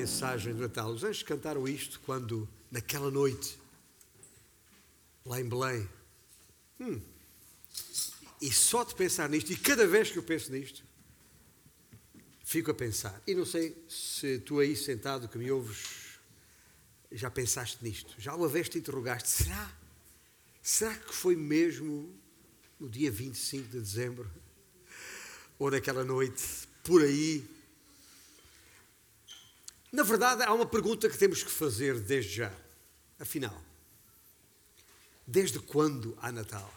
mensagem do Natal. Os anjos cantaram isto quando, naquela noite, lá em Belém. Hum. E só de pensar nisto, e cada vez que eu penso nisto, fico a pensar. E não sei se tu aí sentado que me ouves já pensaste nisto. Já uma vez te interrogaste: será? Será que foi mesmo no dia 25 de dezembro? Ou naquela noite, por aí? Na verdade, há uma pergunta que temos que fazer desde já. Afinal, desde quando há Natal?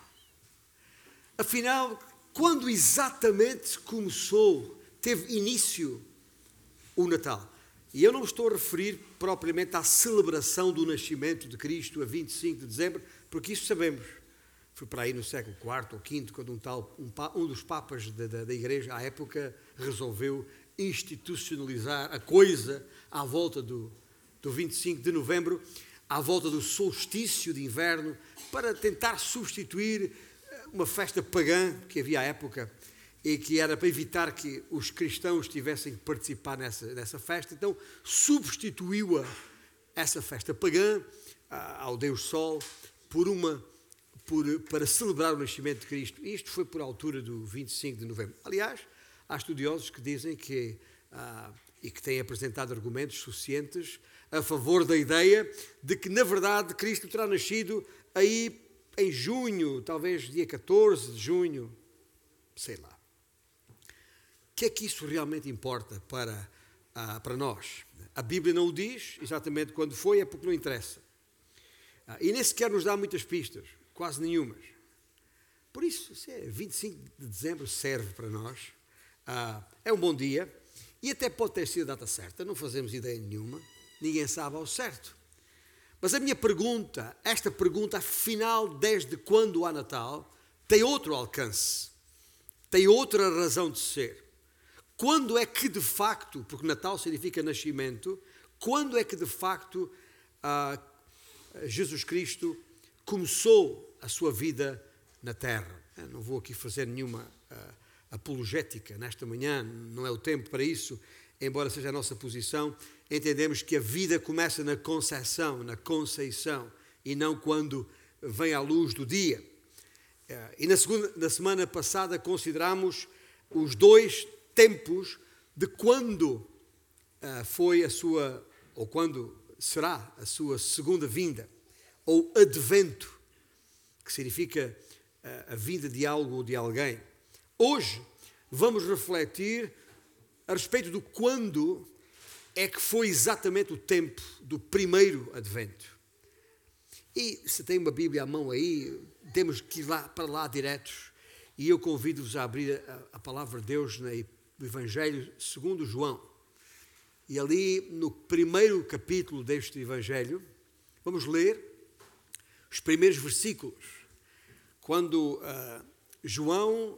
Afinal, quando exatamente começou, teve início o Natal? E eu não estou a referir propriamente à celebração do nascimento de Cristo a 25 de dezembro, porque isso sabemos. Foi para aí no século IV ou V, quando um, tal, um, um dos papas da, da, da, Igreja, à época, resolveu institucionalizar a coisa à volta do, do 25 de novembro, à volta do solstício de inverno, para tentar substituir eh, uma festa pagã que havia à época e que era para evitar que os cristãos tivessem que participar nessa, nessa festa. Então substituiu-a, essa festa pagã, ao Deus Sol, por uma, por, para celebrar o nascimento de Cristo. Isto foi por altura do 25 de novembro. Aliás, há estudiosos que dizem que, ah, e que têm apresentado argumentos suficientes a favor da ideia de que, na verdade, Cristo terá nascido aí em junho, talvez dia 14 de junho, sei lá. O que é que isso realmente importa para, ah, para nós? A Bíblia não o diz exatamente quando foi, é porque não interessa. Ah, e nem sequer nos dá muitas pistas, quase nenhumas. Por isso, se é 25 de dezembro serve para nós. Ah, é um bom dia e até pode ter sido a data certa, não fazemos ideia nenhuma, ninguém sabe ao certo. Mas a minha pergunta, esta pergunta, afinal, desde quando há Natal, tem outro alcance, tem outra razão de ser. Quando é que de facto, porque Natal significa nascimento, quando é que de facto ah, Jesus Cristo começou a sua vida na terra? Eu não vou aqui fazer nenhuma ah, apologética nesta manhã, não é o tempo para isso, embora seja a nossa posição. Entendemos que a vida começa na concepção, na conceição, e não quando vem à luz do dia. Ah, e na, segunda, na semana passada consideramos os dois tempos de quando uh, foi a sua, ou quando será a sua segunda vinda, ou advento, que significa uh, a vinda de algo ou de alguém. Hoje vamos refletir a respeito do quando é que foi exatamente o tempo do primeiro advento. E se tem uma Bíblia à mão aí, temos que ir lá, para lá diretos. E eu convido-vos a abrir a, a palavra de Deus na do Evangelho segundo João. E ali no primeiro capítulo deste Evangelho, vamos ler os primeiros versículos, quando uh, João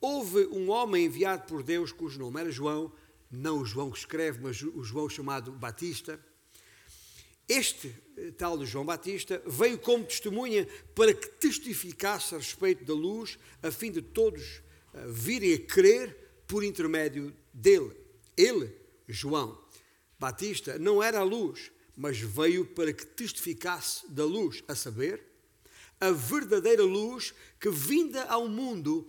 Houve um homem enviado por Deus cujo nome era João, não o João que escreve, mas o João chamado Batista. Este eh, tal de João Batista veio como testemunha para que testificasse a respeito da luz, a fim de todos eh, virem a crer por intermédio dele. Ele, João Batista, não era a luz, mas veio para que testificasse da luz, a saber, a verdadeira luz que, vinda ao mundo,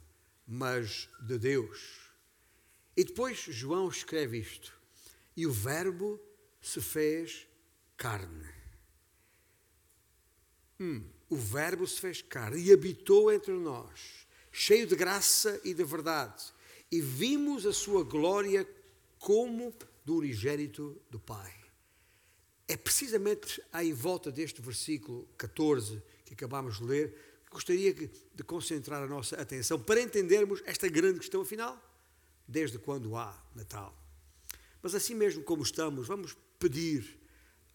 mas de Deus. E depois João escreve isto: E o Verbo se fez carne. Hum, o Verbo se fez carne e habitou entre nós, cheio de graça e de verdade, e vimos a sua glória como do unigênito do Pai. É precisamente em volta deste versículo 14 que acabamos de ler gostaria de concentrar a nossa atenção para entendermos esta grande questão, afinal, desde quando há Natal. Mas assim mesmo como estamos, vamos pedir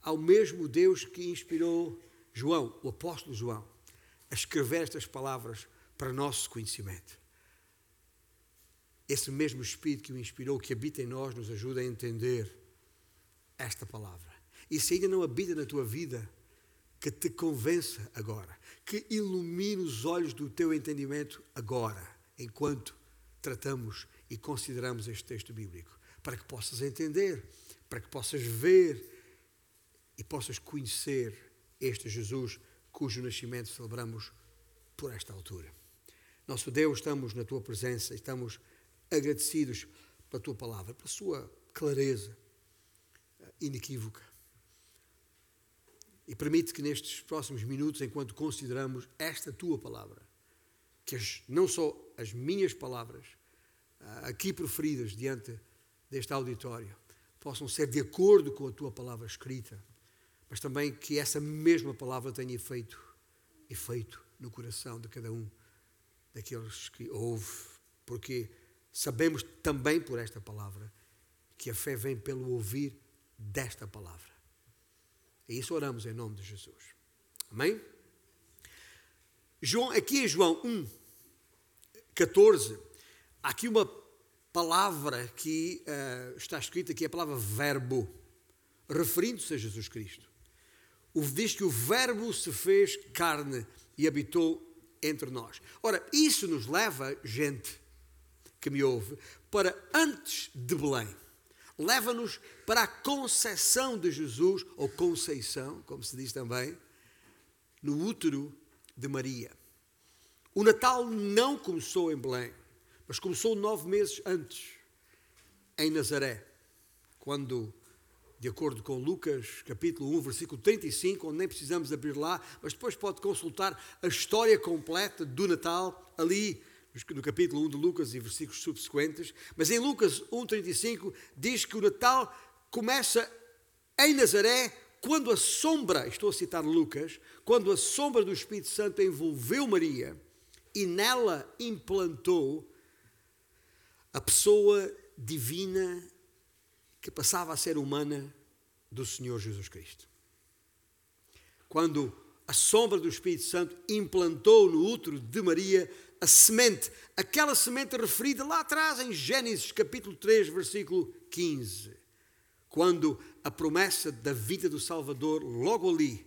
ao mesmo Deus que inspirou João, o apóstolo João, a escrever estas palavras para nosso conhecimento. Esse mesmo Espírito que o inspirou, que habita em nós, nos ajuda a entender esta palavra. E se ainda não habita na tua vida, que te convença agora, que ilumine os olhos do teu entendimento agora, enquanto tratamos e consideramos este texto bíblico, para que possas entender, para que possas ver e possas conhecer este Jesus cujo nascimento celebramos por esta altura. Nosso Deus, estamos na tua presença, estamos agradecidos pela tua palavra, pela sua clareza inequívoca. E permite que nestes próximos minutos, enquanto consideramos esta tua palavra, que as, não só as minhas palavras, eh, aqui proferidas diante deste auditório, possam ser de acordo com a tua palavra escrita, mas também que essa mesma palavra tenha efeito, efeito no coração de cada um daqueles que ouve, porque Sabemos também por esta palavra que a fé vem pelo ouvir desta palavra. E isso oramos em nome de Jesus. Amém? João, aqui em João 1, 14, há aqui uma palavra que uh, está escrita aqui, a palavra verbo, referindo-se a Jesus Cristo. O, diz que o verbo se fez carne e habitou entre nós. Ora, isso nos leva, gente, que me ouve, para antes de Belém. Leva-nos para a concepção de Jesus, ou conceição, como se diz também, no útero de Maria. O Natal não começou em Belém, mas começou nove meses antes, em Nazaré, quando, de acordo com Lucas, capítulo 1, versículo 35, onde nem precisamos abrir lá, mas depois pode consultar a história completa do Natal ali no capítulo 1 de Lucas e versículos subsequentes, mas em Lucas 1,35 diz que o Natal começa em Nazaré quando a sombra, estou a citar Lucas, quando a sombra do Espírito Santo envolveu Maria e nela implantou a pessoa divina que passava a ser humana do Senhor Jesus Cristo. Quando a sombra do Espírito Santo implantou no útero de Maria a semente, aquela semente referida lá atrás em Gênesis capítulo 3, versículo 15, quando a promessa da vida do Salvador, logo ali,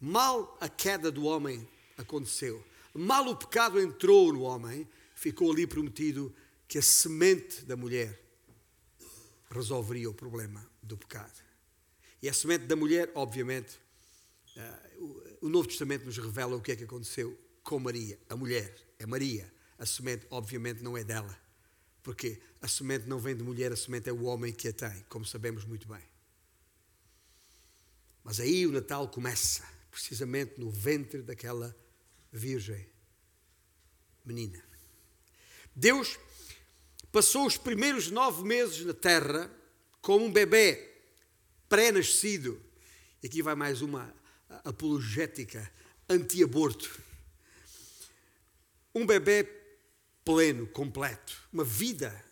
mal a queda do homem aconteceu, mal o pecado entrou no homem, ficou ali prometido que a semente da mulher resolveria o problema do pecado. E a semente da mulher, obviamente, uh, o Novo Testamento nos revela o que é que aconteceu com Maria, a mulher é Maria. A semente, obviamente, não é dela. Porque a semente não vem de mulher, a semente é o homem que a tem, como sabemos muito bem. Mas aí o Natal começa, precisamente no ventre daquela virgem menina. Deus passou os primeiros nove meses na terra como um bebê pré-nascido. E aqui vai mais uma apologética anti-aborto um bebê pleno, completo, uma vida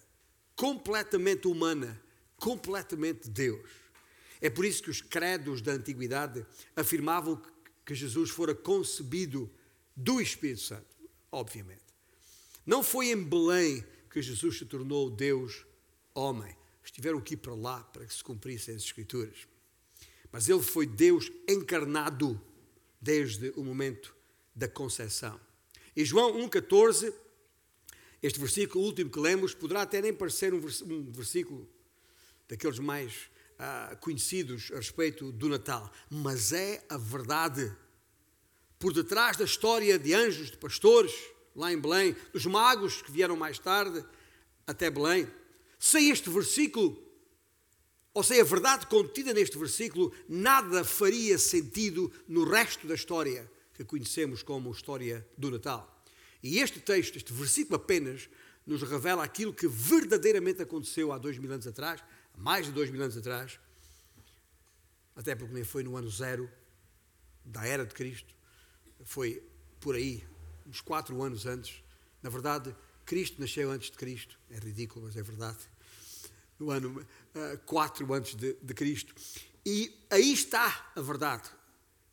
completamente humana, completamente Deus. É por isso que os credos da antiguidade afirmavam que Jesus fora concebido do Espírito Santo, obviamente. Não foi em Belém que Jesus se tornou Deus homem. Estiveram aqui para lá para que se cumprissem as Escrituras. Mas ele foi Deus encarnado desde o momento da concepção. E João 1,14, este versículo último que lemos, poderá até nem parecer um, versículo daqueles mais ah, conhecidos a respeito do Natal, mas é a verdade. Por detrás da história de anjos, de pastores, lá em Belém, dos magos que vieram mais tarde até Belém, sem este versículo, ou seja, a verdade contida neste versículo, nada faria sentido no resto da história que conhecemos como história do Natal. E este texto, este versículo apenas, nos revela aquilo que verdadeiramente aconteceu há dois mil anos atrás, mais de dois mil anos atrás, até porque nem foi no ano zero da era de Cristo, foi por aí, uns quatro anos antes. Na verdade, Cristo nasceu antes de Cristo, é ridículo, mas é verdade. No ano uh, antes de, de Cristo. E aí está a verdade.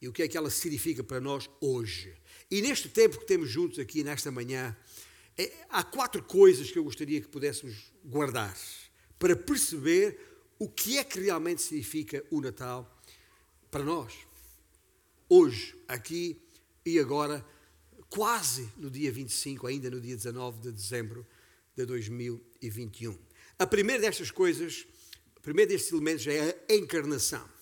E o que é que ela significa para nós hoje? E neste tempo que temos juntos aqui, nesta manhã, é, há quatro coisas que eu gostaria que pudéssemos guardar para perceber o que é que realmente significa o Natal para nós. Hoje, aqui e agora, quase no dia 25, ainda no dia 19 de dezembro de 2021. A primeira destas coisas, o primeiro destes elementos é a encarnação.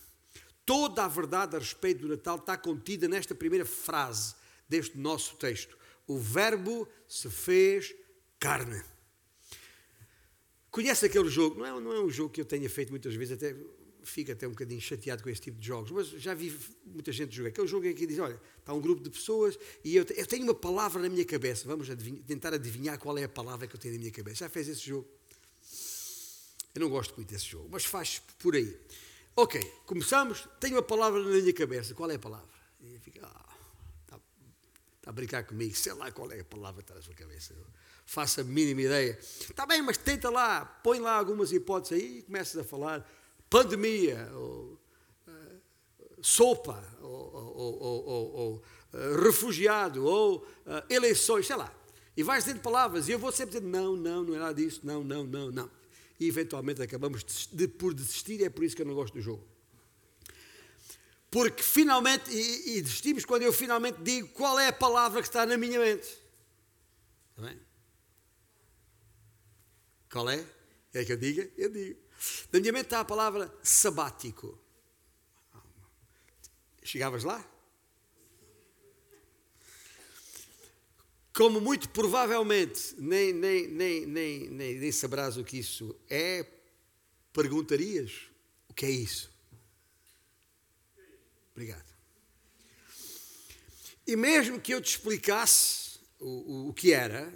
Toda a verdade a respeito do Natal está contida nesta primeira frase deste nosso texto. O Verbo se fez carne. Conhece aquele jogo? Não é, não é um jogo que eu tenha feito muitas vezes, até fico até um bocadinho chateado com esse tipo de jogos, mas já vi muita gente jogar. Aquele jogo em que diz: olha, está um grupo de pessoas e eu, eu tenho uma palavra na minha cabeça, vamos adivinhar, tentar adivinhar qual é a palavra que eu tenho na minha cabeça. Já fez esse jogo? Eu não gosto muito desse jogo, mas faz por aí. Ok, começamos. Tenho uma palavra na minha cabeça. Qual é a palavra? E fica, ah, está, está a brincar comigo, sei lá qual é a palavra que está na sua cabeça faça a mínima ideia. Está bem, mas tenta lá, põe lá algumas hipóteses aí e começas a falar pandemia, ou uh, sopa, ou, ou, ou, ou uh, refugiado, ou uh, eleições, sei lá. E vais dizendo palavras e eu vou sempre dizendo não, não, não é nada disso, não, não, não, não. E eventualmente acabamos de, por desistir, é por isso que eu não gosto do jogo. Porque finalmente, e, e desistimos quando eu finalmente digo qual é a palavra que está na minha mente. Está bem? Qual é? É que eu diga? Eu digo. Na minha mente está a palavra sabático. Chegavas lá? Como muito provavelmente nem, nem, nem, nem, nem, nem sabrás o que isso é, perguntarias: o que é isso? Obrigado. E mesmo que eu te explicasse o, o, o que era,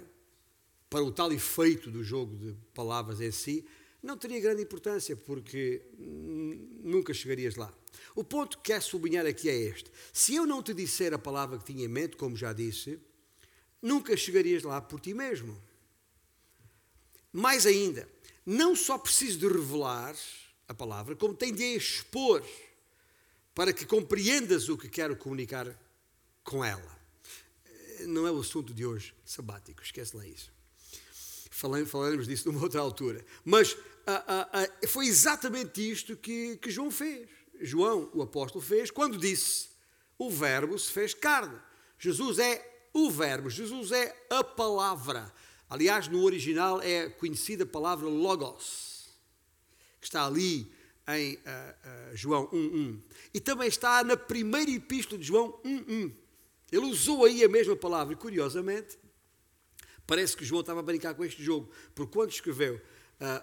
para o tal efeito do jogo de palavras em si, não teria grande importância, porque nunca chegarias lá. O ponto que quero sublinhar aqui é este: se eu não te disser a palavra que tinha em mente, como já disse, nunca chegarias lá por ti mesmo. Mais ainda, não só preciso de revelar a palavra, como tenho de a expor para que compreendas o que quero comunicar com ela. Não é o assunto de hoje, sabático, esquece lá isso falaremos disso numa outra altura. Mas foi exatamente isto que, que João fez. João, o apóstolo, fez quando disse: O Verbo se fez carne. Jesus é o Verbo, Jesus é a palavra. Aliás, no original é conhecida a palavra Logos, que está ali em uh, uh, João 1.1. E também está na primeira epístola de João 1.1. Ele usou aí a mesma palavra, e curiosamente, Parece que João estava a brincar com este jogo, porque quando escreveu,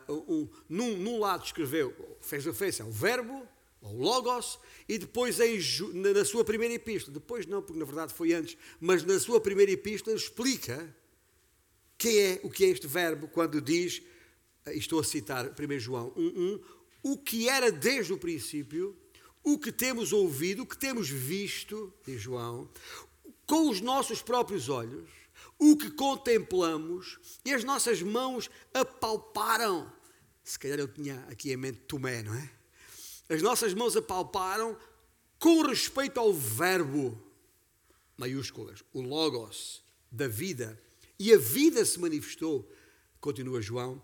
uh, um, num, num, lado escreveu, fez referência ao verbo, ao logos, e depois em, na sua primeira epístola, depois não, porque na verdade foi antes, mas na sua primeira epístola explica que é, o que é este verbo quando diz, uh, estou a citar 1 João 1.1, o que era desde o princípio, o que temos ouvido, o que temos visto, diz João, com os nossos próprios olhos, o que contemplamos e as nossas mãos apalparam. Se calhar eu tinha aqui em mente Tomé, não é? As nossas mãos apalparam com respeito ao verbo, maiúsculas, o Logos, da vida. E a vida se manifestou, continua João,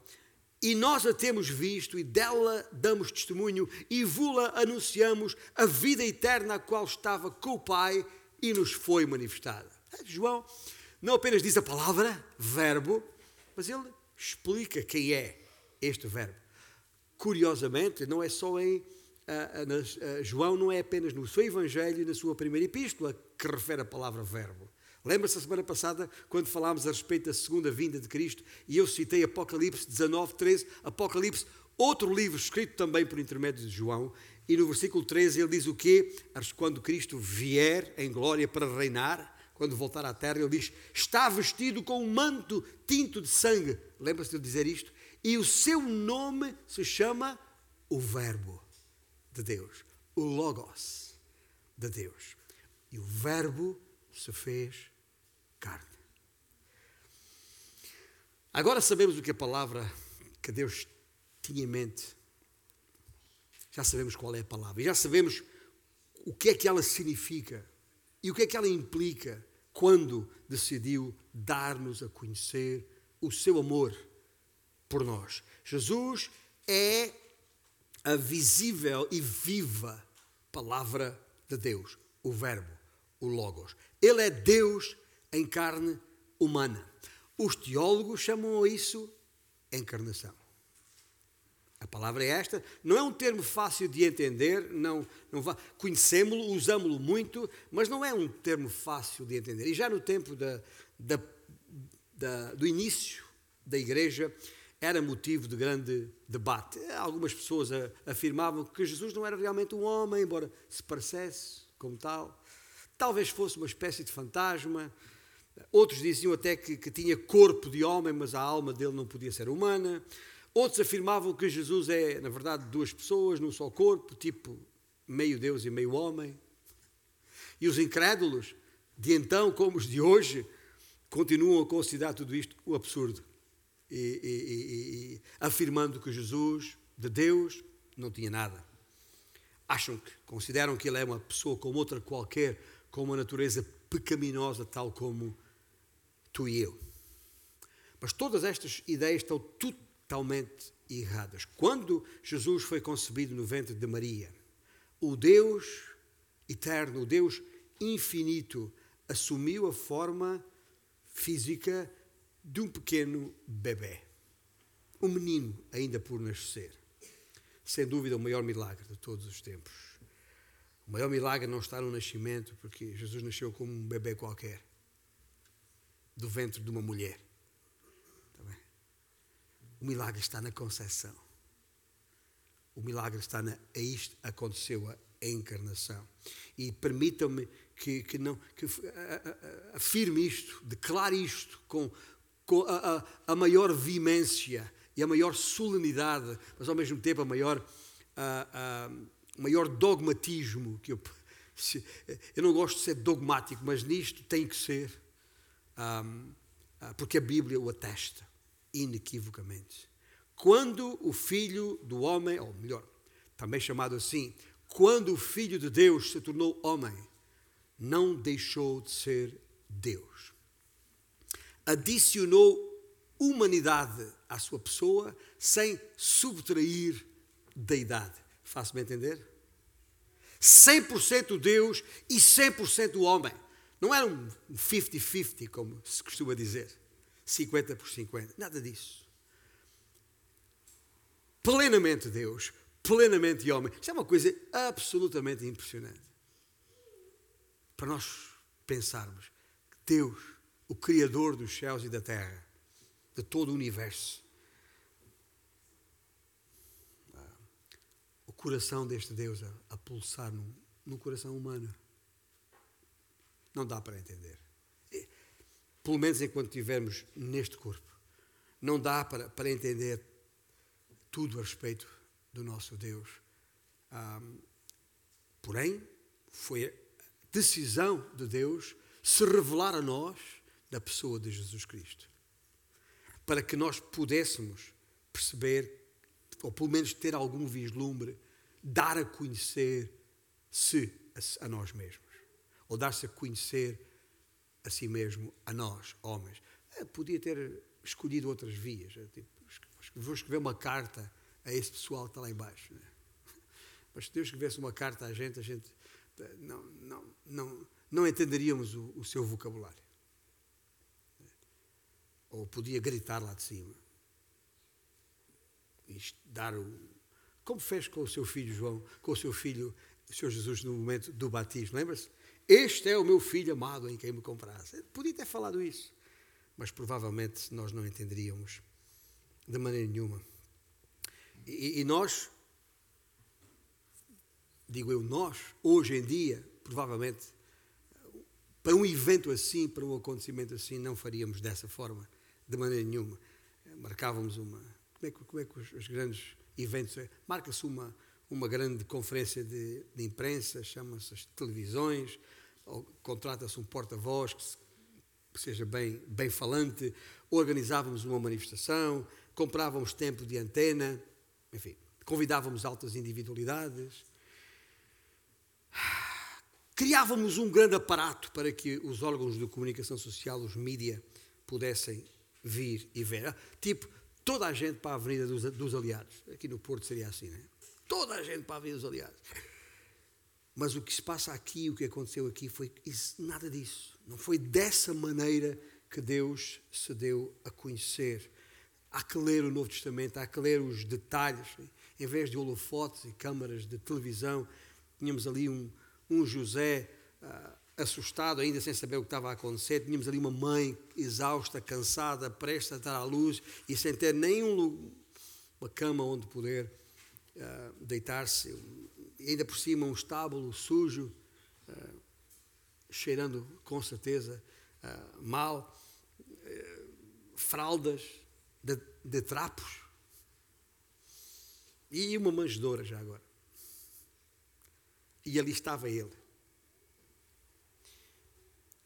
e nós a temos visto e dela damos testemunho e vula anunciamos a vida eterna a qual estava com o Pai e nos foi manifestada. João não apenas diz a palavra, verbo, mas ele explica quem é este verbo. Curiosamente, não é só em. Uh, uh, João não é apenas no seu Evangelho e na sua primeira epístola que refere a palavra verbo. Lembra-se a semana passada, quando falámos a respeito da segunda vinda de Cristo, e eu citei Apocalipse 19, 13, Apocalipse, outro livro escrito também por intermédio de João, e no versículo 13 ele diz o quê? Quando Cristo vier em glória para reinar, quando voltar à terra, ele diz: Está vestido com um manto tinto de sangue. Lembra-se de dizer isto? E o seu nome se chama o Verbo de Deus, o Logos de Deus. E o Verbo se fez carne. Agora sabemos o que a palavra que Deus tinha em mente. Já sabemos qual é a palavra. E já sabemos o que é que ela significa e o que é que ela implica quando decidiu dar-nos a conhecer o seu amor por nós. Jesus é a visível e viva palavra de Deus, o Verbo, o Logos. Ele é Deus em carne humana. Os teólogos chamam a isso encarnação. A palavra é esta, não é um termo fácil de entender, não, não conhecemos-lo, usamos-lo muito, mas não é um termo fácil de entender. E já no tempo da, da, da, do início da igreja, era motivo de grande debate. Algumas pessoas afirmavam que Jesus não era realmente um homem, embora se parecesse como tal. Talvez fosse uma espécie de fantasma. Outros diziam até que, que tinha corpo de homem, mas a alma dele não podia ser humana. Outros afirmavam que Jesus é, na verdade, duas pessoas num só corpo, tipo meio Deus e meio homem. E os incrédulos, de então como os de hoje, continuam a considerar tudo isto o absurdo. E, e, e, afirmando que Jesus, de Deus, não tinha nada. Acham que, consideram que ele é uma pessoa como outra qualquer, com uma natureza pecaminosa, tal como tu e eu. Mas todas estas ideias estão totalmente erradas. Quando Jesus foi concebido no ventre de Maria, o Deus eterno, o Deus infinito, assumiu a forma física de um pequeno bebê, um menino ainda por nascer. Sem dúvida, o maior milagre de todos os tempos. O maior milagre não está no nascimento, porque Jesus nasceu como um bebê qualquer, do ventre de uma mulher. O milagre está na concepção. O milagre está na. É isto aconteceu a encarnação. E permitam-me que, que, não, que afirme isto, declare isto com a, a, a, maior vimência e a maior solenidade, mas ao mesmo tempo a maior, a, a maior dogmatismo que eu. Eu não gosto de ser dogmático, mas nisto tem que ser, um, porque a Bíblia o atesta inequivocamente. Quando o Filho do Homem, ou melhor, também chamado assim, quando o Filho de Deus se tornou homem, não deixou de ser Deus. Adicionou humanidade à sua pessoa sem subtrair deidade. Faço-me entender? 100% Deus e 100% homem. Não era um 50-50, como se costuma dizer. 50 por 50. Nada disso. Plenamente Deus, plenamente homem. Isto é uma coisa absolutamente impressionante. Para nós pensarmos que Deus, o Criador dos céus e da terra, de todo o universo, o coração deste Deus a, a pulsar no, no coração humano. Não dá para entender pelo menos enquanto estivermos neste corpo. Não dá para, para entender tudo a respeito do nosso Deus. porém, foi a decisão de Deus se revelar a nós na pessoa de Jesus Cristo. Para que nós pudéssemos perceber, ou pelo menos ter algum vislumbre, dar a conhecer-se a, a nós mesmos. Ou dar-se a conhecer a si mesmo, a nós, homens. Eu podia ter escolhido outras vias. Tipo, vou escrever uma carta a esse pessoal que está lá embaixo. Né? Mas se Deus escrevesse uma carta a gente, a gente não, não, não, não entenderíamos o, o seu vocabulário. Ou podia gritar lá de cima. Dar o. Como fez com o seu filho João, com o seu filho, o Senhor Jesus, no momento do batismo, lembra-se? Este é o meu filho amado em quem me comprasse. Podia ter falado isso, mas provavelmente nós não entenderíamos de maneira nenhuma. E, e nós, digo eu, nós, hoje em dia, provavelmente, para um evento assim, para um acontecimento assim, não faríamos dessa forma, de maneira nenhuma. Marcávamos uma. Como é que, como é que os, os grandes eventos. Marca-se uma, uma grande conferência de, de imprensa, chama-se as televisões, contrata-se um porta-voz que, que, seja bem, bem falante, organizávamos uma manifestação, comprávamos tempo de antena, enfim, convidávamos altas individualidades. Criávamos um grande aparato para que os órgãos de comunicação social, os mídia, pudessem vir e ver. Tipo, toda a gente para a Avenida dos, dos Aliados. Aqui no Porto seria assim, né? Toda a gente para a Avenida dos Aliados. Mas o que se passa aqui, o que aconteceu aqui, foi isso, nada disso. Não foi dessa maneira que Deus se deu a conhecer. Há que ler o Novo Testamento, há que ler os detalhes. Em vez de holofotes e câmaras de televisão, tínhamos ali um, um José uh, assustado, ainda sem saber o que estava a acontecer. Tínhamos ali uma mãe exausta, cansada, prestes a dar à luz e sem ter nenhum uma cama onde poder uh, deitar-se. Ainda por cima um estábulo sujo, uh, cheirando com certeza uh, mal, fraldas de, de trapos e uma manjedoura já agora. E ali estava ele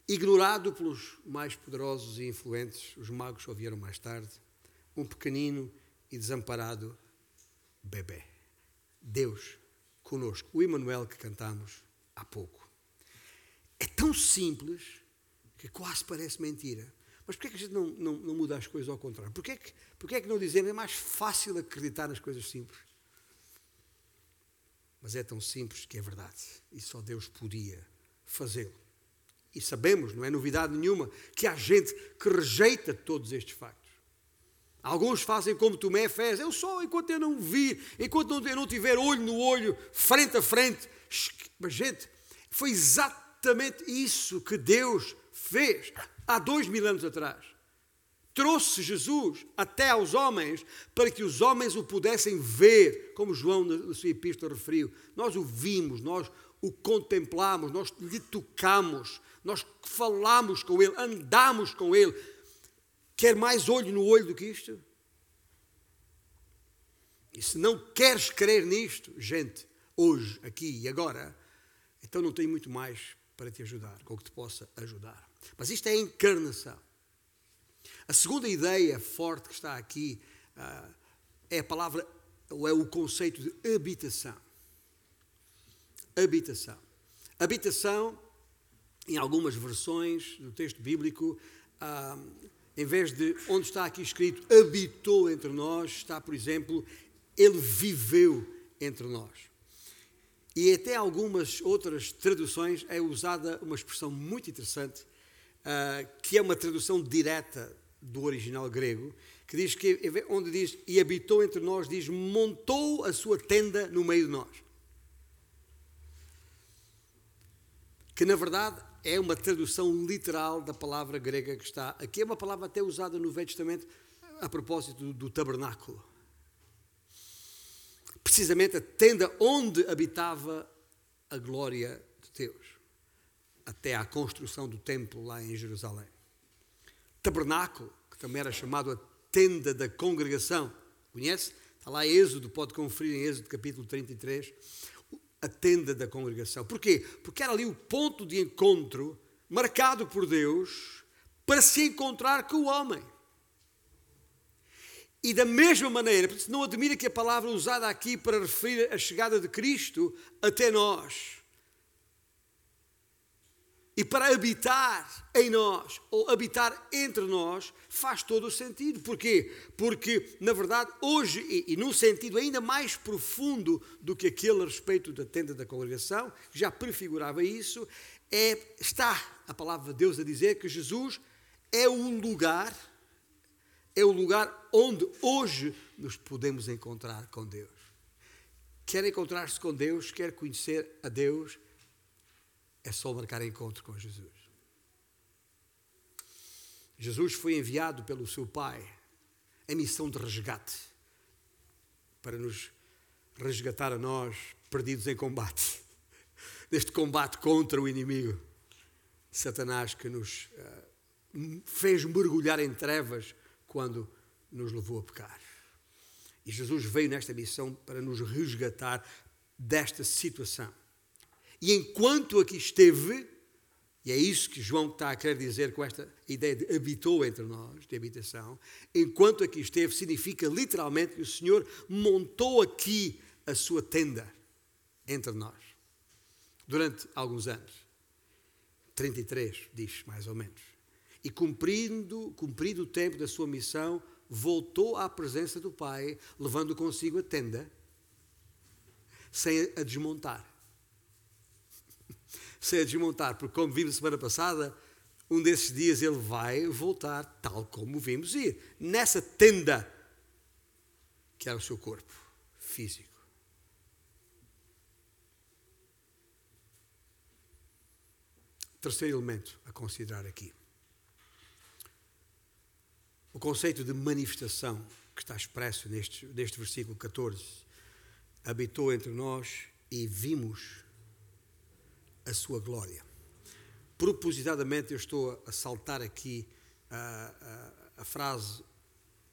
Ignorado pelos mais poderosos e influentes, os magos só vieram mais tarde, um pequenino e desamparado bebê. Deus conosco. O Emanuel que cantamos há pouco. É tão simples que quase parece mentira. Mas porquê é que a gente não, não, não muda as coisas ao contrário? Porquê é, que, porquê é que não dizemos é mais fácil acreditar nas coisas simples? Mas é tão simples que é verdade. E só Deus podia fazê-lo. E sabemos, não é novidade nenhuma, que há gente que rejeita todos estes factos. Alguns fazem como Tomé fez, eu só enquanto eu não vir, enquanto eu não tiver olho no olho, frente a frente. Mas, gente, foi exatamente isso que Deus fez há dois mil anos atrás. Trouxe Jesus até aos homens para que os homens o pudessem ver, como João na sua epístola referiu. Nós o vimos, nós o contemplamos, nós lhe tocamos, nós falamos com Ele, andamos com Ele. Quer mais olho no olho do que isto? E se não queres crer nisto, gente, hoje, aqui e agora, então não tenho muito mais para te ajudar, com o que te possa ajudar. Mas isto é a encarnação. A segunda ideia forte que está aqui uh, é a palavra, ou é o conceito de habitação. Habitação. Habitação em algumas versões do texto bíblico, ah, em vez de onde está aqui escrito habitou entre nós, está, por exemplo, ele viveu entre nós. E até algumas outras traduções é usada uma expressão muito interessante, ah, que é uma tradução direta do original grego, que diz que, onde diz, e habitou entre nós, diz, montou a sua tenda no meio de nós. Que na verdade é uma tradução literal da palavra grega que está aqui. É uma palavra até usada no Velho Testamento a propósito do, do tabernáculo. Precisamente a tenda onde habitava a glória de Deus, até à construção do templo lá em Jerusalém. Tabernáculo, que também era chamado a tenda da congregação. Conhece? Está lá Êxodo, pode conferir em Êxodo capítulo 33 a tenda da congregação. Porquê? Porque era ali o ponto de encontro marcado por Deus para se encontrar com o homem. E da mesma maneira, não admira que a palavra usada aqui para referir a chegada de Cristo até nós e para habitar em nós, ou habitar entre nós, faz todo o sentido. Porquê? Porque, na verdade, hoje, e, e num sentido ainda mais profundo do que aquele a respeito da tenda da congregação, já prefigurava isso, é, está a palavra de Deus a dizer que Jesus é o lugar, é o lugar onde hoje nos podemos encontrar com Deus. Quer encontrar-se com Deus, quer conhecer a Deus, é só marcar encontro com Jesus. Jesus foi enviado pelo seu Pai em missão de resgate. para nos resgatar a nós, perdidos em combate, neste combate contra o inimigo. Satanás que nos uh, fez mergulhar em trevas quando nos levou a pecar. E Jesus veio nesta missão para nos resgatar desta situação. E enquanto aqui esteve, e é isso que João está a querer dizer com esta ideia de habitou entre nós, de habitação, enquanto aqui esteve, significa literalmente que o Senhor montou aqui a sua tenda entre nós, durante alguns anos. 33, diz mais ou menos. E cumprindo, cumprido o tempo da sua missão, voltou à presença do Pai, levando consigo a tenda, sem a desmontar. Sem a desmontar, porque como vimos semana passada, um desses dias ele vai voltar tal como vimos ir, nessa tenda que é o seu corpo físico. Terceiro elemento a considerar aqui. O conceito de manifestação que está expresso neste, neste versículo 14. Habitou entre nós e vimos a sua glória. Propositadamente eu estou a saltar aqui a, a, a frase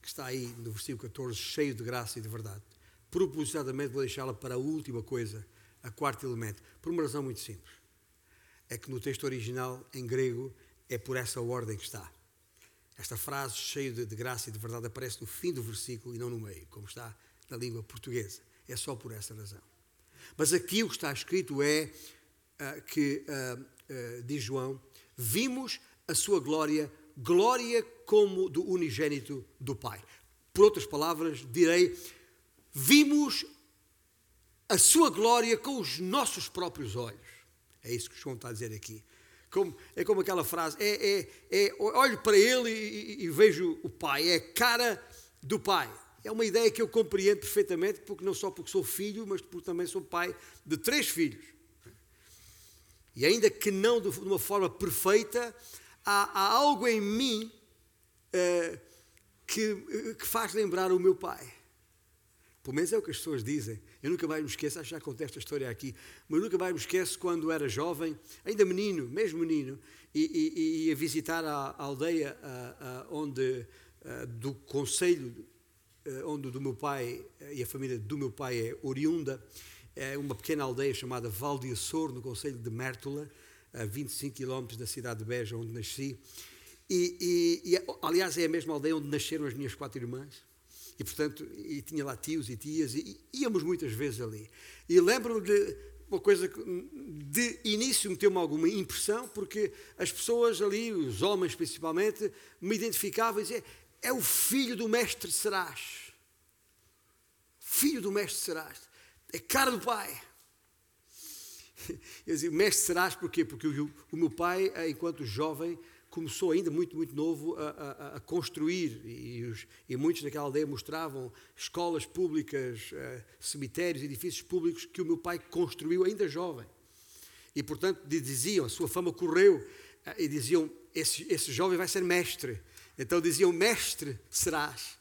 que está aí no versículo 14, cheio de graça e de verdade. Propositadamente vou deixá-la para a última coisa, a quarto elemento, por uma razão muito simples é que no texto original, em grego, é por essa ordem que está. Esta frase, cheia de, de, graça e de verdade, aparece no fim do versículo e não no meio, como está na língua portuguesa. É só por essa razão. Mas aqui o que está escrito é que, uh, uh, diz João, vimos a sua glória, glória como do unigênito do Pai. Por outras palavras, direi, vimos a sua glória com os nossos próprios olhos. É isso que João está a dizer aqui. Como, é como aquela frase: é, é, é olho para ele e, e, e vejo o Pai, é a cara do Pai. É uma ideia que eu compreendo perfeitamente, porque não só porque sou filho, mas porque também sou pai de três filhos. E ainda que não de uma forma perfeita, há, há algo em mim uh, que, que faz lembrar o meu pai. Pelo menos é o que as pessoas dizem. Eu nunca mais me esqueço, acho que já contei esta história aqui, mas nunca mais me esqueço quando era jovem, ainda menino, mesmo menino, e, e, e ia visitar a, a aldeia a, a, onde, do conselho onde do meu pai e a família do meu pai é oriunda, é uma pequena aldeia chamada Val de Açor, no conselho de Mértola, a 25 quilómetros da cidade de Beja, onde nasci. E, e, e, aliás, é a mesma aldeia onde nasceram as minhas quatro irmãs. E, portanto, e tinha lá tios e tias, e íamos muitas vezes ali. E lembro-me de uma coisa que de início me teve alguma impressão, porque as pessoas ali, os homens principalmente, me identificavam e diziam: é o filho do mestre serás. Filho do mestre serás. É cara do pai. Eu dizia, mestre serás porquê? Porque o, o meu pai, enquanto jovem, começou ainda muito, muito novo a, a, a construir e, os, e, muitos daquela aldeia mostravam escolas públicas, uh, cemitérios, edifícios públicos que o meu pai construiu ainda jovem. E, portanto, diziam, a sua fama correu, uh, e diziam, esse, esse jovem vai ser mestre. Então diziam, mestre serás.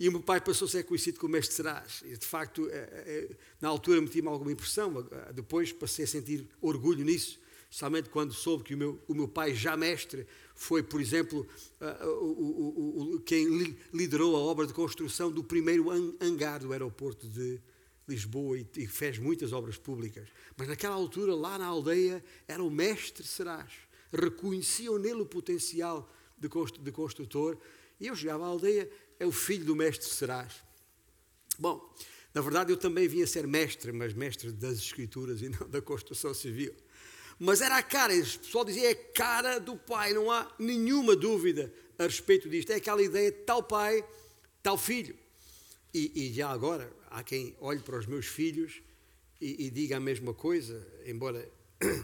E o meu pai passou a ser conhecido como mestre serás. E, de facto, uh, na altura me tinha alguma impressão, depois passei a sentir orgulho nisso somente quando soube que o meu, o meu pai, já mestre, foi, por exemplo, o, o, quem li, liderou a obra de construção do primeiro hangar do aeroporto de Lisboa e, e, fez muitas obras públicas. Mas naquela altura, lá na aldeia, era o mestre Serás. Reconheciam nele o potencial de, de construtor. E eu chegava à aldeia, é o filho do mestre Serás. Bom, na verdade eu também vinha ser mestre, mas mestre das escrituras e não da construção civil mas era a cara, o pessoal dizia, é a cara do pai, não há nenhuma dúvida a respeito disto. É aquela ideia de tal pai, tal filho. E, e já agora, há quem olhe para os meus filhos e, e diga a mesma coisa, embora,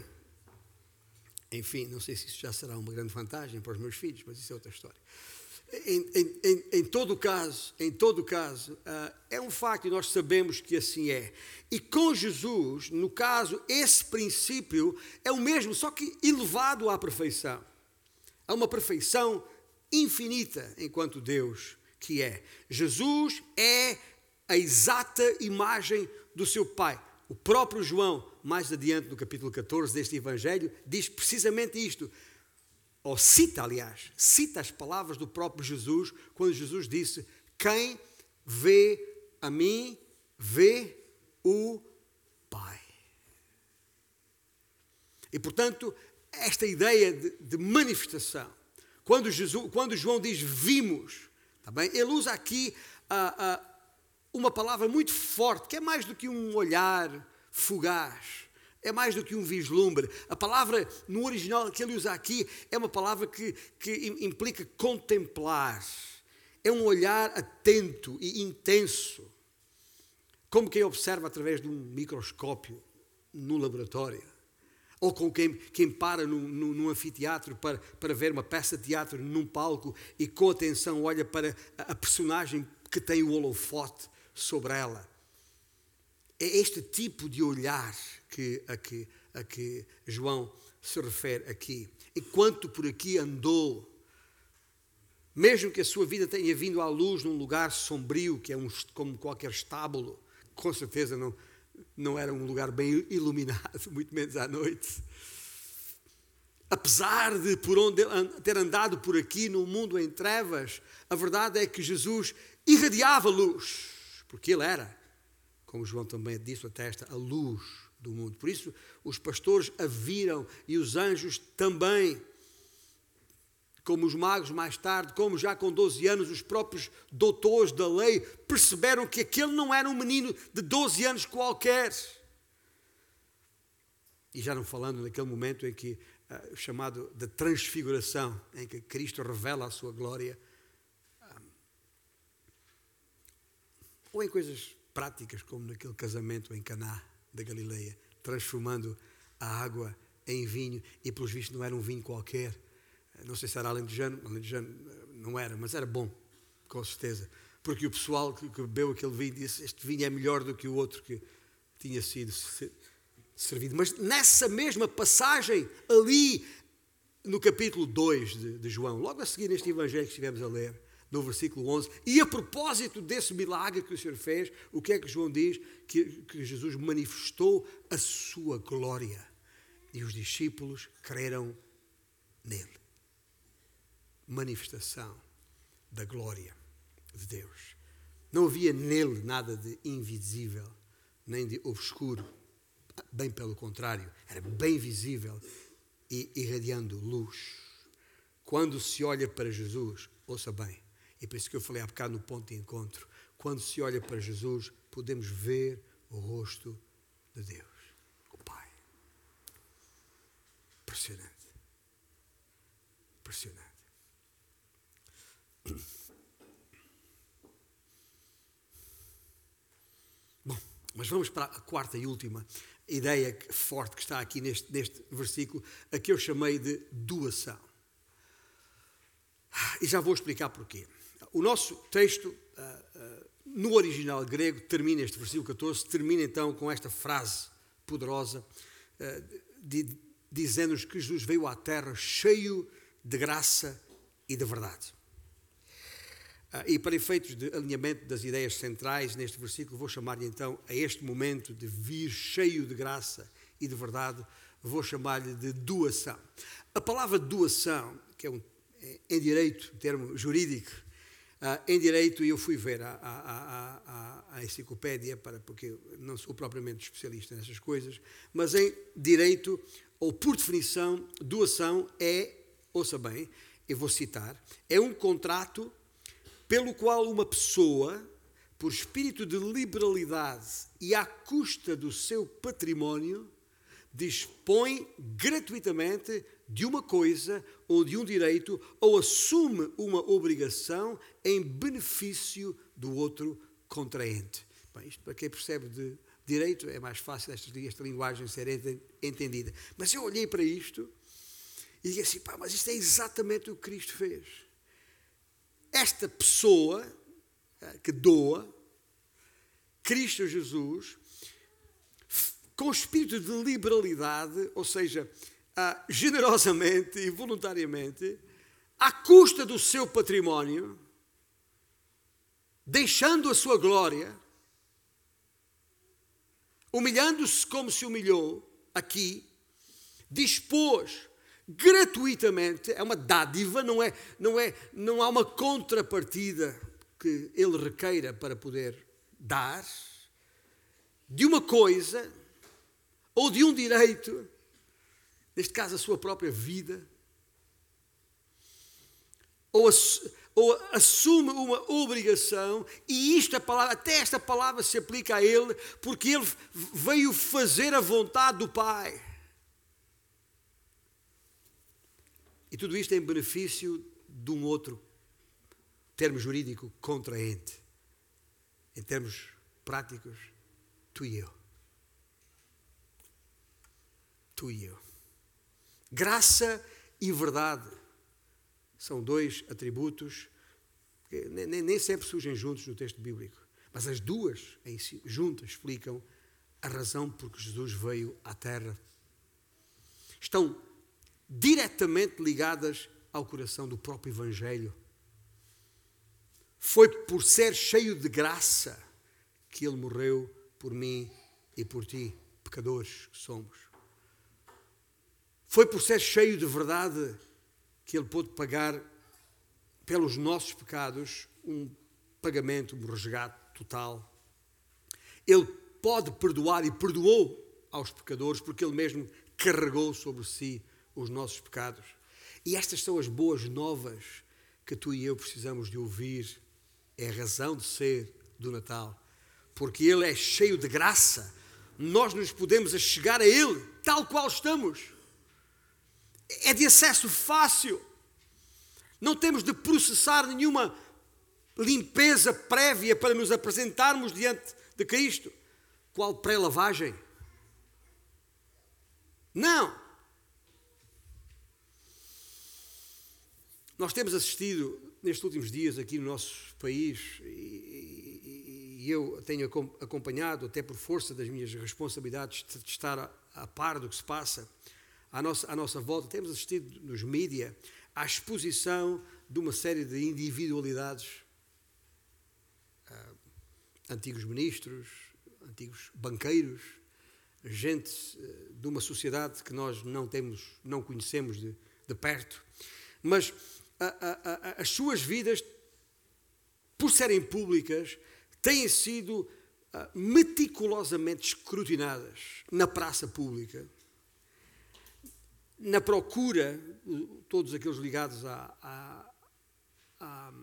enfim, não sei se isso já será uma grande vantagem para os meus filhos, mas isso é outra história. Em, em, em, em, todo caso, em todo caso, uh, é um facto e nós sabemos que assim é. E com Jesus, no caso, esse princípio é o mesmo, só que elevado à perfeição. A uma perfeição infinita enquanto Deus que é. Jesus é a exata imagem do seu Pai. O próprio João, mais adiante no capítulo 14 deste Evangelho, diz precisamente isto. Ou cita, aliás, cita as palavras do próprio Jesus, quando Jesus disse: Quem vê a mim, vê o Pai. E portanto, esta ideia de, de manifestação, quando, Jesus, quando João diz vimos, tá bem? ele usa aqui a, a uma palavra muito forte, que é mais do que um olhar fugaz, é mais do que um vislumbre. A palavra no original que ele usa aqui é uma palavra que, que implica contemplar, é um olhar atento e intenso, como quem observa através de um microscópio no laboratório. Ou com quem, quem para num, num, num, anfiteatro para, para ver uma peça de teatro num palco e com atenção olha para a, a personagem que tem o holofote sobre ela. É este tipo de olhar que, a, que, a que João se refere aqui. Enquanto por aqui andou, mesmo que a sua vida tenha vindo à luz num lugar sombrio, que é um, como qualquer estábulo, com certeza não, não era um lugar bem iluminado, muito menos à noite. Apesar de por onde ter andado por aqui no mundo em trevas, a verdade é que Jesus irradiava luz porque ele era, como João também disse a testa, a luz do mundo. Por isso, os pastores a viram e os anjos também. Como os magos mais tarde, como já com 12 anos, os próprios doutores da lei perceberam que aquele não era um menino de 12 anos qualquer. E já não falando naquele momento em que, uh, chamado de transfiguração, em que Cristo revela a sua glória Ou em coisas práticas, como naquele casamento em Caná da Galileia, transformando a água em vinho, e pelos vistos não era um vinho qualquer. Não sei se era alentejano, alentejano eh, não era, mas era bom, com certeza. Porque o pessoal que, bebeu aquele vinho disse: Este vinho é melhor do que o outro que tinha sido servido. Mas nessa mesma passagem, ali no capítulo 2 de, de João, logo a seguir neste evangelho que estivemos a ler, no versículo 11. E a propósito desse milagre que o Senhor fez, o que é que João diz? Que, que Jesus manifestou a sua glória. E os discípulos creram nele. Manifestação da glória de Deus. Não havia nele nada de invisível, nem de obscuro. Bem pelo contrário, era bem visível e irradiando luz. Quando se olha para Jesus, ouça bem, e por isso que eu falei há bocado no ponto de encontro. Quando se olha para Jesus, podemos ver o rosto de Deus, o Pai. Impressionante. Impressionante. Bom, mas vamos para a quarta e última ideia forte que está aqui neste, neste versículo, a que eu chamei de doação. E já vou explicar porquê. O nosso texto, ah, ah, no original grego, termina, este versículo 14, termina então com esta frase poderosa, ah, dizendo-nos que Jesus veio à terra cheio de graça e de verdade. E para efeitos de alinhamento das ideias centrais neste versículo, vou chamar-lhe então a este momento de vir cheio de graça e de verdade, vou chamar-lhe de doação. A palavra doação, que é um, é, em direito, um termo jurídico, Uh, em direito, eu fui ver a, a, a, a, enciclopédia, para, porque não sou propriamente especialista nessas coisas, mas em direito, ou por definição, doação é, ouça bem, eu vou citar, é um contrato pelo qual uma pessoa, por espírito de liberalidade e à custa do seu património, dispõe gratuitamente de uma coisa ou de um direito ou assume uma obrigação em benefício do outro contraente. Bem, isto para quem percebe de direito é mais fácil esta, esta linguagem ser entendida. Mas eu olhei para isto e disse assim, pá, mas isto é exatamente o que Cristo fez. Esta pessoa eh, que doa, Cristo Jesus, com espírito de liberalidade, ou seja, ah, generosamente e voluntariamente, à custa do seu património, deixando a sua glória, humilhando-se como se humilhou aqui, dispôs gratuitamente, é uma dádiva, não é, não é, não há uma contrapartida que ele requeira para poder dar de uma coisa ou de um direito, neste caso a sua própria vida, ou, ou assume uma obrigação, e isto palavra, até esta palavra se aplica a ele, porque ele veio fazer a vontade do Pai. E tudo isto em benefício de um outro termo jurídico contraente. Em termos práticos, tu e eu. Tu e eu. Graça e verdade são dois atributos que nem, nem sempre surgem juntos no texto bíblico, mas as duas si, juntas explicam a razão por que Jesus veio à Terra. Estão diretamente ligadas ao coração do próprio Evangelho. Foi por ser cheio de graça que Ele morreu por mim e por ti, pecadores que somos. Foi por ser cheio de verdade que Ele pôde pagar pelos nossos pecados um pagamento, um resgate total. Ele pode perdoar e perdoou aos pecadores porque Ele mesmo carregou sobre si os nossos pecados. E estas são as boas novas que tu e eu precisamos de ouvir. É a razão de ser do Natal. Porque Ele é cheio de graça. Nós nos podemos chegar a Ele tal qual estamos. É de acesso fácil. Não temos de processar nenhuma limpeza prévia para nos apresentarmos diante de Cristo. Qual pré-lavagem? Não. Nós temos assistido nestes últimos dias aqui no nosso país, e, e eu tenho acompanhado, até por força das minhas responsabilidades, de estar a, a par do que se passa à nossa, à nossa volta, temos assistido nos mídias à exposição de uma série de individualidades, uh, antigos ministros, antigos banqueiros, gente uh, de uma sociedade que nós não temos, não conhecemos de, de perto, mas a, a, as suas vidas, por serem públicas, têm sido ah, meticulosamente escrutinadas na praça pública, na procura, todos aqueles ligados à, à, à,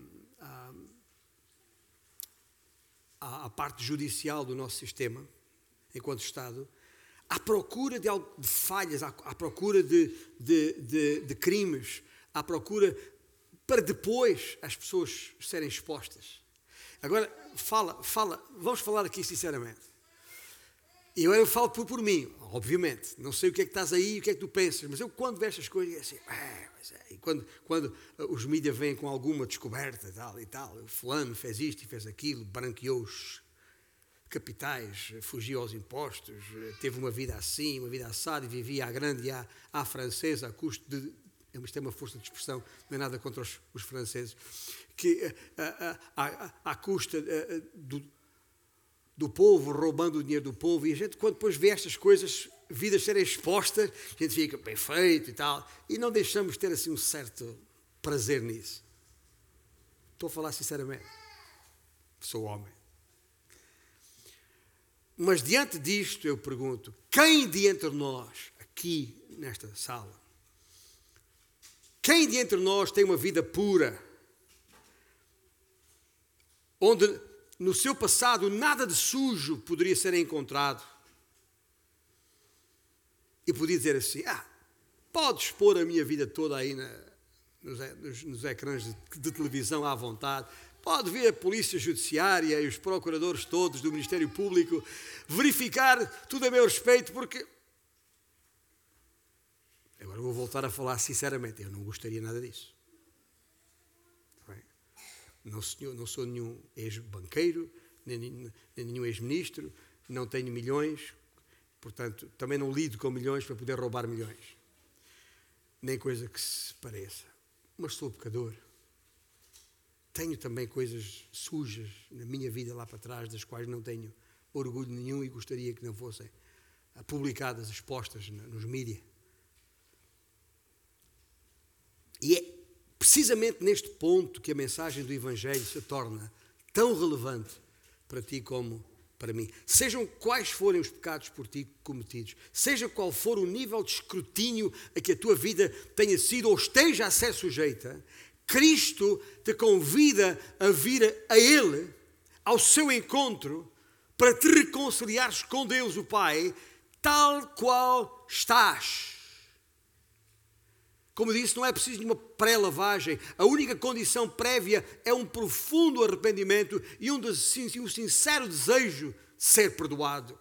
à, à parte judicial do nosso sistema, enquanto Estado, à procura de, de falhas, à, à procura de, de, de, de crimes, à procura para depois as pessoas serem expostas. Agora, fala, fala, vamos falar aqui sinceramente. E agora eu falo por, por mim, obviamente. Não sei o que é que estás aí, o que é que tu pensas, mas eu quando vejo estas coisas, é assim, é, é. E quando, quando uh, os mídias vêm com alguma descoberta tal e tal, o fulano fez isto e fez aquilo, branqueou os capitais, fugiu aos impostos, teve uma vida assim, uma vida assada e vivia à grande e à, à francesa a custo de isto é uma força de expressão, não é nada contra os, os franceses, que à custa eh, do, do povo, roubando o dinheiro do povo, e a gente, quando depois vê estas coisas, vidas serem expostas, a gente fica bem feito e tal, e não deixamos ter assim um certo prazer nisso. Estou a falar sinceramente. Sou homem. Mas diante disto, eu pergunto: quem de entre nós, aqui nesta sala, quem de entre nós tem uma vida pura, onde no seu passado nada de sujo poderia ser encontrado? E podia dizer assim: Ah, podes pôr a minha vida toda aí na, nos, nos, nos ecrãs de, de televisão à vontade, Pode ver a Polícia Judiciária e os procuradores todos do Ministério Público verificar tudo a meu respeito, porque Agora vou voltar a falar sinceramente, eu não gostaria nada disso. Não, senhor, não sou nenhum ex-banqueiro, nem, nem nenhum ex-ministro, não tenho milhões, portanto, também não lido com milhões para poder roubar milhões. Nem coisa que se pareça. Mas sou pecador. Tenho também coisas sujas na minha vida lá para trás, das quais não tenho orgulho nenhum e gostaria que não fossem publicadas, expostas nos mídias. E é precisamente neste ponto que a mensagem do Evangelho se torna tão relevante para ti como para mim. Sejam quais forem os pecados por ti cometidos, seja qual for o nível de escrutínio a que a tua vida tenha sido ou esteja a ser sujeita, Cristo te convida a vir a Ele, ao seu encontro, para te reconciliares com Deus, o Pai, tal qual estás. Como disse, não é preciso de uma pré-lavagem. A única condição prévia é um profundo arrependimento e um, um sincero desejo de ser perdoado.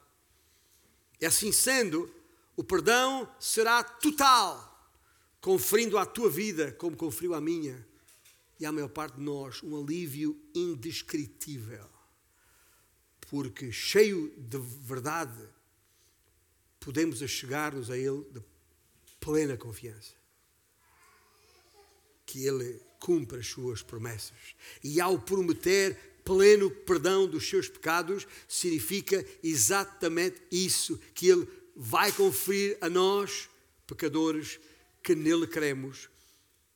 E assim sendo, o perdão será total, conferindo à tua vida, como conferiu à minha, e à maior parte de nós, um alívio indescritível. Porque, cheio de verdade, podemos achegar-nos a Ele de plena confiança que Ele cumpra as suas promessas. E ao prometer pleno perdão dos seus pecados, significa exatamente isso, que Ele vai conferir a nós, pecadores, que nele cremos,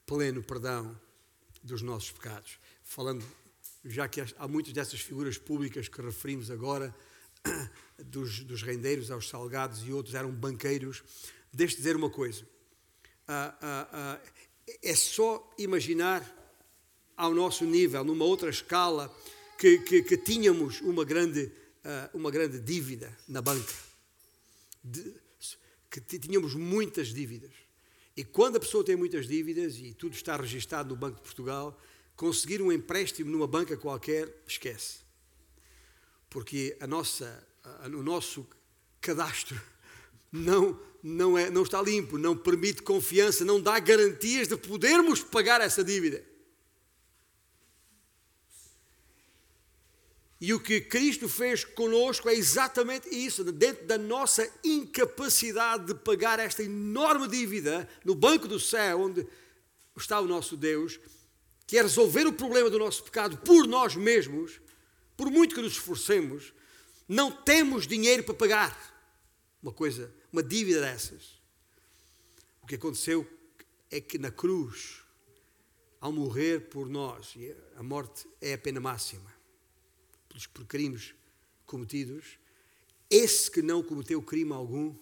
pleno perdão dos nossos pecados. Falando, já que há muitas dessas figuras públicas que referimos agora, dos, dos rendeiros aos salgados e outros eram banqueiros, deixe dizer uma coisa. Ah, ah, ah, é só imaginar ao nosso nível, numa outra escala, que, que, que tínhamos uma grande, uh, uma grande dívida na banca. De, que tínhamos muitas dívidas. E quando a pessoa tem muitas dívidas e tudo está registado no Banco de Portugal, conseguir um empréstimo numa banca qualquer, esquece. Porque a nossa, a, o nosso cadastro não, não, é, não está limpo, não permite confiança, não dá garantias de podermos pagar essa dívida. E o que Cristo fez conosco é exatamente isso, dentro da nossa incapacidade de pagar esta enorme dívida no banco do céu, onde está o nosso Deus, que é resolver o problema do nosso pecado por nós mesmos, por muito que nos esforcemos, não temos dinheiro para pagar uma coisa, uma dívida dessas. O que aconteceu é que na cruz, ao morrer por nós, e a morte é a pena máxima, por crimes cometidos, esse que não cometeu crime algum,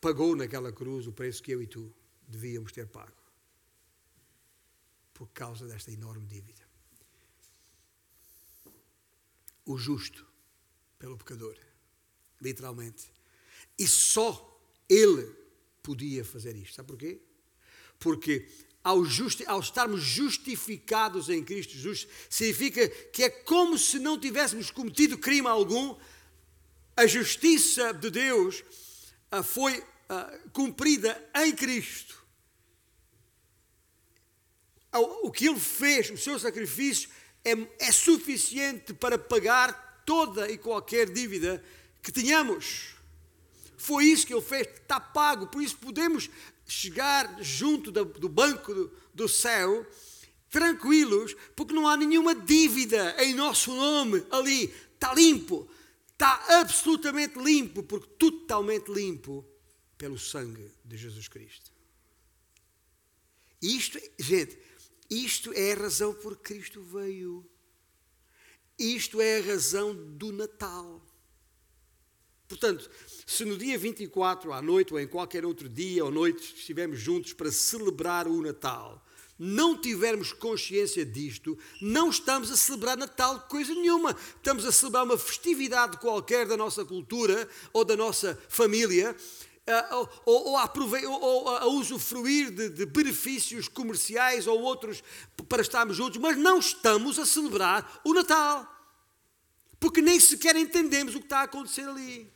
pagou naquela cruz o preço que eu e tu devíamos ter pago, por causa desta enorme dívida. O justo pelo pecador. Literalmente. E só ele podia fazer isto. Sabe porquê? Porque ao, justi ao estarmos justificados em Cristo Jesus, significa que é como se não tivéssemos cometido crime algum, a justiça de Deus uh, foi uh, cumprida em Cristo. O que ele fez, o seu sacrifício, é, é suficiente para pagar toda e qualquer dívida que tenhamos. Foi isso que ele fez, está pago, por isso podemos chegar junto do banco do, céu tranquilos, porque não há nenhuma dívida em nosso nome ali, está limpo, está absolutamente limpo, porque totalmente limpo pelo sangue de Jesus Cristo. Isto, gente, isto é a razão por que Cristo veio. Isto é a razão do Natal. Portanto, se no dia 24 à noite ou em qualquer outro dia ou noite estivermos juntos para celebrar o Natal, não tivermos consciência disto, não estamos a celebrar Natal coisa nenhuma. Estamos a celebrar uma festividade qualquer da nossa cultura ou da nossa família ou, ou, a, ou a usufruir de, de benefícios comerciais ou outros para estarmos juntos, mas não estamos a celebrar o Natal, porque nem sequer entendemos o que está a acontecer ali.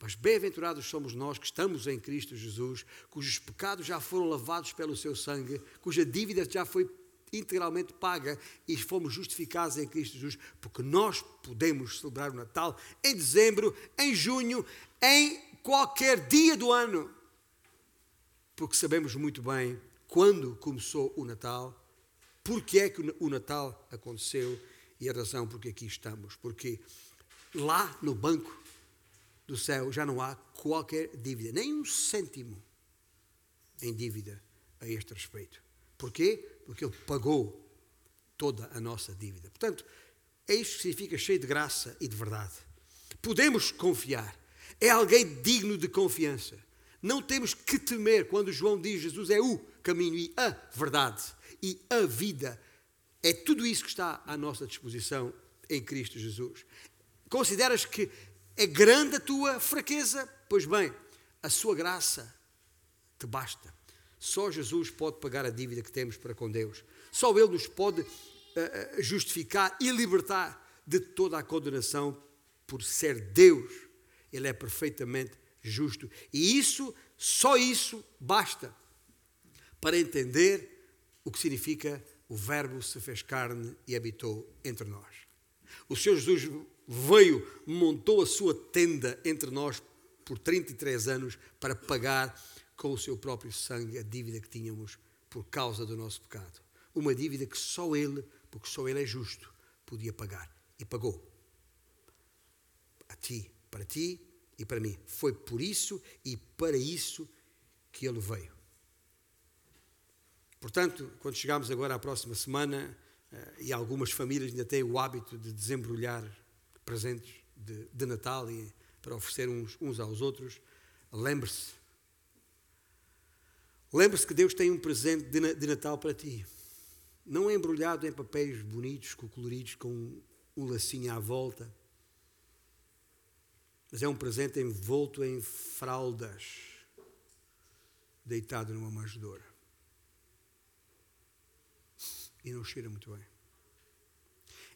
Mas bem-aventurados somos nós que estamos em Cristo Jesus, cujos pecados já foram lavados pelo seu sangue, cuja dívida já foi integralmente paga e fomos justificados em Cristo Jesus, porque nós podemos celebrar o Natal em dezembro, em junho, em qualquer dia do ano, porque sabemos muito bem quando começou o Natal, porque é que o Natal aconteceu e a razão porque aqui estamos. Porque lá no banco do céu já não há qualquer dívida, nem um cêntimo em dívida a este respeito. Porquê? Porque Ele pagou toda a nossa dívida. Portanto, é isto que significa cheio de graça e de verdade. Podemos confiar. É alguém digno de confiança. Não temos que temer quando João diz Jesus é o caminho e a verdade e a vida. É tudo isso que está à nossa disposição em Cristo Jesus. Consideras que é grande a tua fraqueza? Pois bem, a sua graça te basta. Só Jesus pode pagar a dívida que temos para com Deus. Só Ele nos pode uh, justificar e libertar de toda a condenação por ser Deus. Ele é perfeitamente justo. E isso, só isso, basta para entender o que significa o Verbo se fez carne e habitou entre nós. O Senhor Jesus veio, montou a sua tenda entre nós por 33 anos para pagar com o seu próprio sangue a dívida que tínhamos por causa do nosso pecado. Uma dívida que só Ele, porque só Ele é justo, podia pagar. E pagou. A ti, para ti e para mim. Foi por isso e para isso que Ele veio. Portanto, quando chegamos agora à próxima semana, eh, e algumas famílias ainda têm o hábito de desembrulhar presentes de, de Natal e para oferecer uns, uns aos outros, lembre-se. Lembre-se que Deus tem um presente de, de Natal para ti. Não é embrulhado em papéis bonitos, coloridos, com um lacinho à volta. Mas é um presente envolto em fraldas, deitado numa manjedoura e não cheira muito bem.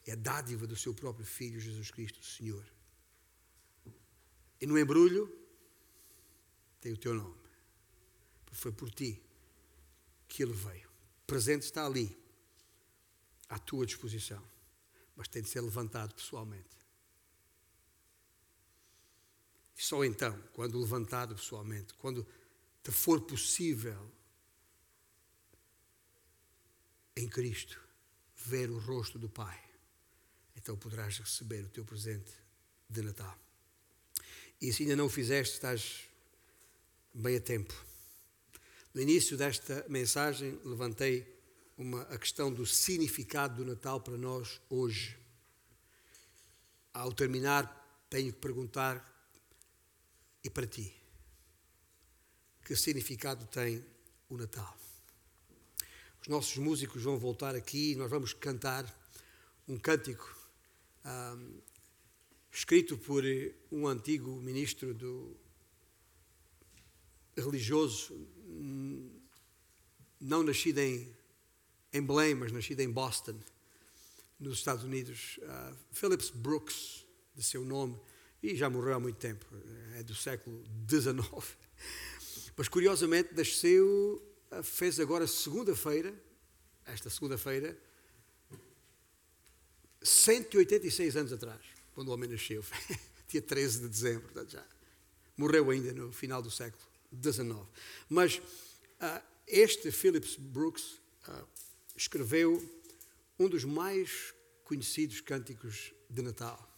É dádiva do seu próprio Filho, Jesus Cristo, Senhor. E no embrulho tem o teu nome. Foi por ti que ele veio. O presente está ali, à tua disposição. Mas tem de ser levantado pessoalmente. E só então, quando levantado pessoalmente, quando te for possível em Cristo, ver o rosto do Pai, então poderás receber o teu presente de Natal. E se ainda não o fizeste, estás bem a tempo. No início desta mensagem, levantei uma, a questão do significado do Natal para nós hoje. Ao terminar, tenho que perguntar: e para ti? Que significado tem o Natal? Os nossos músicos vão voltar aqui e nós vamos cantar um cântico um, escrito por um antigo ministro do religioso, não nascido em, em Belém, mas nascido em Boston, nos Estados Unidos. Uh, Phillips Brooks, de seu nome, e já morreu há muito tempo, é do século XIX. Mas curiosamente nasceu fez agora segunda-feira, esta segunda-feira, 186 anos atrás, quando o homem nasceu, dia 13 de dezembro, portanto já morreu ainda no final do século XIX. Mas uh, este Phillips Brooks uh, escreveu um dos mais conhecidos cânticos de Natal,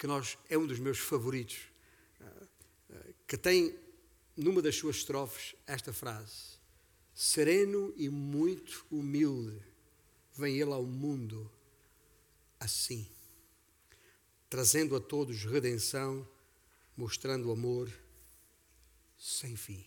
que nós, é um dos meus favoritos, uh, que tem numa das suas estrofes esta frase: sereno e muito humilde, vem ele ao mundo assim, trazendo a todos redenção, mostrando amor sem fim.